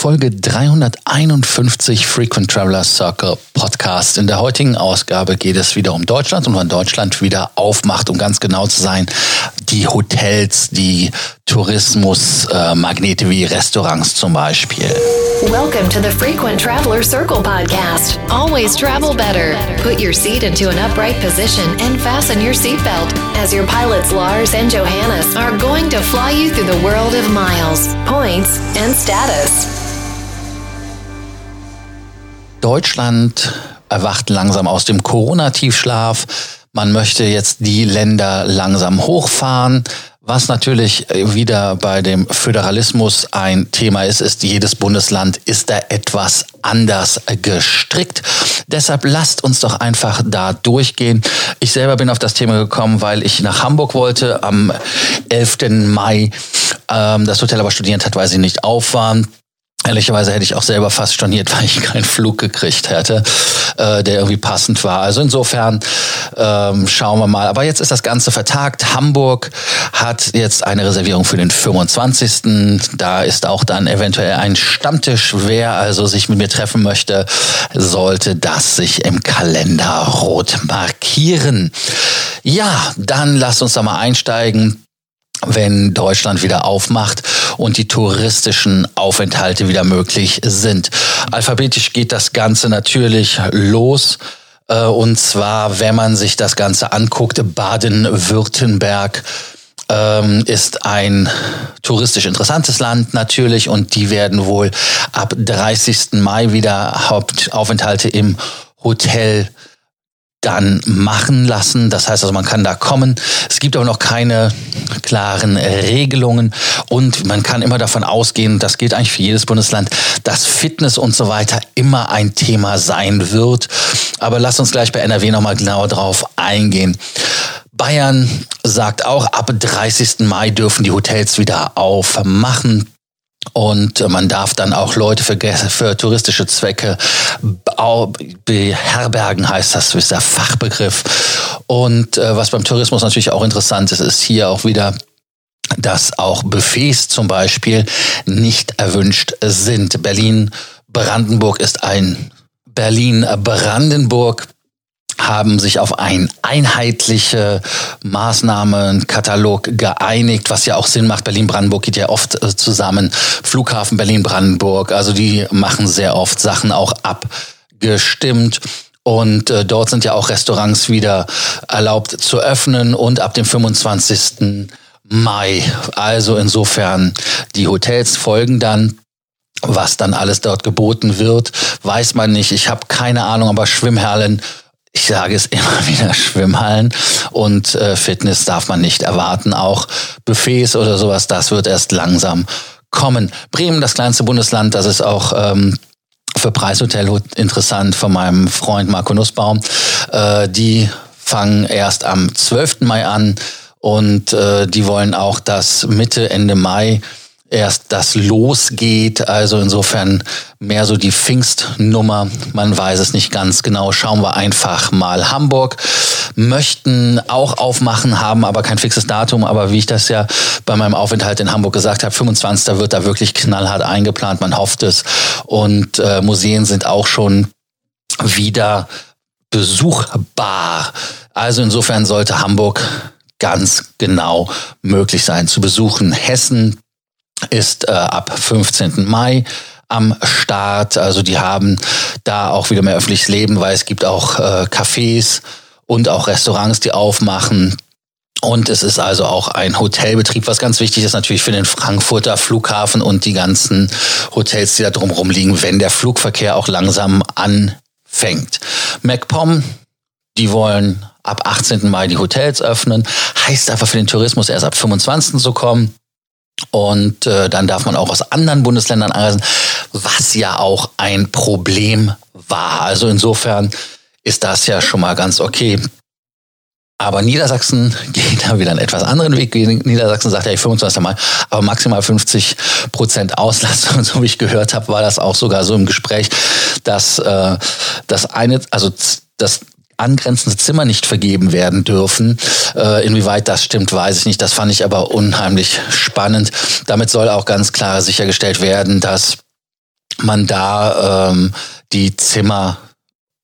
Folge 351 Frequent Traveler Circle Podcast. In der heutigen Ausgabe geht es wieder um Deutschland und wann Deutschland wieder aufmacht, um ganz genau zu sein, die Hotels, die Tourismusmagnete äh, wie Restaurants zum Beispiel. Welcome to the Frequent Traveler Circle Podcast. Always travel better. Put your seat into an upright position and fasten your seatbelt as your pilots Lars and Johannes are going to fly you through the world of miles, points and status. Deutschland erwacht langsam aus dem Corona-Tiefschlaf. Man möchte jetzt die Länder langsam hochfahren. Was natürlich wieder bei dem Föderalismus ein Thema ist, ist, jedes Bundesland ist da etwas anders gestrickt. Deshalb lasst uns doch einfach da durchgehen. Ich selber bin auf das Thema gekommen, weil ich nach Hamburg wollte am 11. Mai. Ähm, das Hotel aber studiert hat, weil sie nicht auf waren. Ehrlicherweise hätte ich auch selber fast storniert, weil ich keinen Flug gekriegt hätte, äh, der irgendwie passend war. Also insofern ähm, schauen wir mal. Aber jetzt ist das Ganze vertagt. Hamburg hat jetzt eine Reservierung für den 25. Da ist auch dann eventuell ein Stammtisch. Wer also sich mit mir treffen möchte, sollte das sich im Kalender rot markieren. Ja, dann lasst uns da mal einsteigen wenn Deutschland wieder aufmacht und die touristischen Aufenthalte wieder möglich sind. Alphabetisch geht das Ganze natürlich los. Äh, und zwar, wenn man sich das Ganze anguckt, Baden-Württemberg ähm, ist ein touristisch interessantes Land natürlich und die werden wohl ab 30. Mai wieder Hauptaufenthalte im Hotel dann machen lassen. Das heißt also, man kann da kommen. Es gibt aber noch keine klaren Regelungen und man kann immer davon ausgehen, das gilt eigentlich für jedes Bundesland, dass Fitness und so weiter immer ein Thema sein wird. Aber lass uns gleich bei NRW nochmal genauer drauf eingehen. Bayern sagt auch, ab 30. Mai dürfen die Hotels wieder aufmachen. Und man darf dann auch Leute für, für touristische Zwecke beherbergen, heißt das, ist der Fachbegriff. Und äh, was beim Tourismus natürlich auch interessant ist, ist hier auch wieder dass auch Buffets zum Beispiel nicht erwünscht sind. Berlin Brandenburg ist ein Berlin Brandenburg haben sich auf einen einheitliche Maßnahmenkatalog geeinigt, was ja auch Sinn macht. Berlin-Brandenburg geht ja oft äh, zusammen. Flughafen Berlin-Brandenburg, also die machen sehr oft Sachen auch abgestimmt. Und äh, dort sind ja auch Restaurants wieder erlaubt zu öffnen und ab dem 25. Mai. Also insofern, die Hotels folgen dann. Was dann alles dort geboten wird, weiß man nicht. Ich habe keine Ahnung, aber Schwimmhallen ich sage es immer wieder, Schwimmhallen und äh, Fitness darf man nicht erwarten. Auch Buffets oder sowas, das wird erst langsam kommen. Bremen, das kleinste Bundesland, das ist auch ähm, für Preishotel interessant von meinem Freund Marco Nussbaum. Äh, die fangen erst am 12. Mai an und äh, die wollen auch, dass Mitte, Ende Mai erst das losgeht. Also insofern mehr so die Pfingstnummer. Man weiß es nicht ganz genau. Schauen wir einfach mal. Hamburg möchten auch aufmachen, haben aber kein fixes Datum. Aber wie ich das ja bei meinem Aufenthalt in Hamburg gesagt habe, 25. wird da wirklich knallhart eingeplant. Man hofft es. Und äh, Museen sind auch schon wieder besuchbar. Also insofern sollte Hamburg ganz genau möglich sein zu besuchen. Hessen ist äh, ab 15. Mai am Start. Also die haben da auch wieder mehr öffentliches Leben, weil es gibt auch äh, Cafés und auch Restaurants, die aufmachen. Und es ist also auch ein Hotelbetrieb, was ganz wichtig ist natürlich für den Frankfurter Flughafen und die ganzen Hotels, die da drumherum liegen, wenn der Flugverkehr auch langsam anfängt. MacPom, die wollen ab 18. Mai die Hotels öffnen, heißt aber für den Tourismus erst ab 25. zu kommen. Und äh, dann darf man auch aus anderen Bundesländern anreisen, was ja auch ein Problem war. Also insofern ist das ja schon mal ganz okay. Aber Niedersachsen geht da wieder einen etwas anderen Weg. Niedersachsen sagt ja, ich 25 Mal, aber maximal 50 Prozent Auslastung. Und so wie ich gehört habe, war das auch sogar so im Gespräch, dass äh, das eine, also das angrenzende Zimmer nicht vergeben werden dürfen. Äh, inwieweit das stimmt, weiß ich nicht. Das fand ich aber unheimlich spannend. Damit soll auch ganz klar sichergestellt werden, dass man da ähm, die Zimmer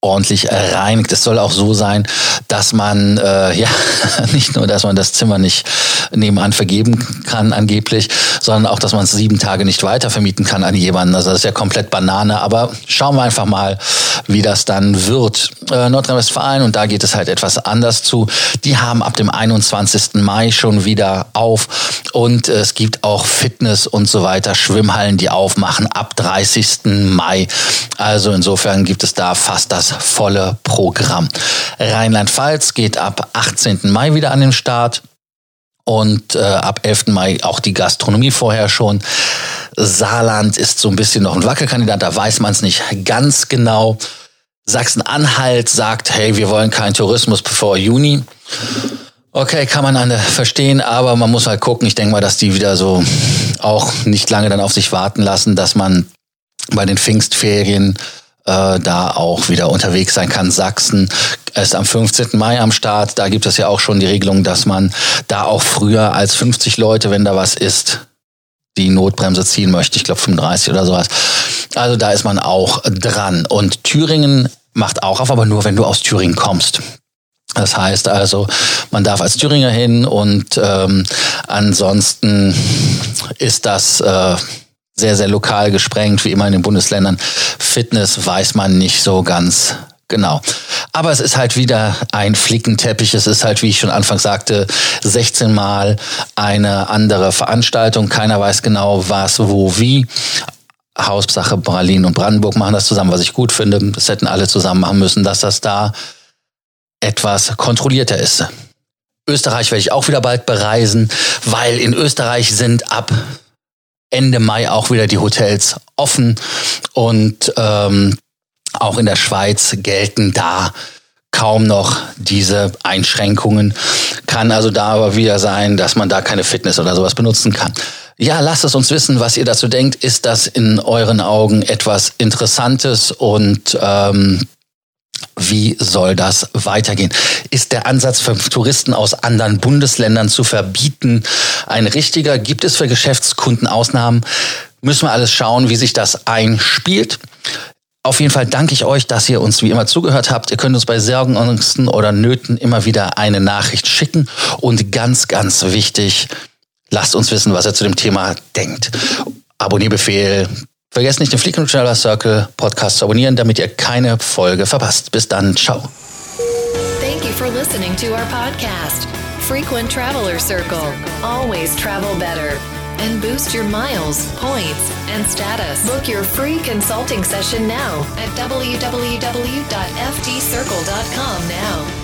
ordentlich reinigt. Es soll auch so sein, dass man äh, ja nicht nur, dass man das Zimmer nicht nebenan vergeben kann angeblich, sondern auch, dass man es sieben Tage nicht weiter vermieten kann an jemanden. Also das ist ja komplett Banane. Aber schauen wir einfach mal, wie das dann wird. Äh, Nordrhein-Westfalen und da geht es halt etwas anders zu. Die haben ab dem 21. Mai schon wieder auf und es gibt auch Fitness und so weiter, Schwimmhallen, die aufmachen ab 30. Mai. Also insofern gibt es da fast das volle Programm. Rheinland-Pfalz geht ab 18. Mai wieder an den Start und äh, ab 11. Mai auch die Gastronomie vorher schon. Saarland ist so ein bisschen noch ein Wackelkandidat, da weiß man es nicht ganz genau. Sachsen-Anhalt sagt, hey, wir wollen keinen Tourismus bevor Juni. Okay, kann man eine verstehen, aber man muss halt gucken. Ich denke mal, dass die wieder so auch nicht lange dann auf sich warten lassen, dass man bei den Pfingstferien äh, da auch wieder unterwegs sein kann. Sachsen ist am 15. Mai am Start. Da gibt es ja auch schon die Regelung, dass man da auch früher als 50 Leute, wenn da was ist, die Notbremse ziehen möchte. Ich glaube 35 oder sowas. Also da ist man auch dran. Und Thüringen macht auch auf, aber nur wenn du aus Thüringen kommst. Das heißt also, man darf als Thüringer hin und ähm, ansonsten ist das äh, sehr, sehr lokal gesprengt, wie immer in den Bundesländern. Fitness weiß man nicht so ganz genau. Aber es ist halt wieder ein Flickenteppich. Es ist halt, wie ich schon anfangs sagte, 16 Mal eine andere Veranstaltung. Keiner weiß genau, was, wo, wie. Hauptsache Berlin und Brandenburg machen das zusammen, was ich gut finde. Das hätten alle zusammen machen müssen, dass das da etwas kontrollierter ist. Österreich werde ich auch wieder bald bereisen, weil in Österreich sind ab Ende Mai auch wieder die Hotels offen und ähm, auch in der Schweiz gelten da kaum noch diese Einschränkungen. Kann also da aber wieder sein, dass man da keine Fitness oder sowas benutzen kann. Ja, lasst es uns wissen, was ihr dazu denkt. Ist das in euren Augen etwas Interessantes und ähm, wie soll das weitergehen? Ist der Ansatz für Touristen aus anderen Bundesländern zu verbieten ein richtiger? Gibt es für Geschäftskunden Ausnahmen? Müssen wir alles schauen, wie sich das einspielt. Auf jeden Fall danke ich euch, dass ihr uns wie immer zugehört habt. Ihr könnt uns bei Sorgen, Ängsten oder Nöten immer wieder eine Nachricht schicken. Und ganz, ganz wichtig, lasst uns wissen, was ihr zu dem Thema denkt. Abonnierbefehl, Vergesst nicht den Traveler Circle Podcast zu abonnieren, damit ihr keine Folge verpasst. Bis dann, ciao. Thank you for listening to our podcast, Frequent Traveler Circle. Always travel better. And boost your miles, points, and status. Book your free consulting session now at www.ftcircle.com now.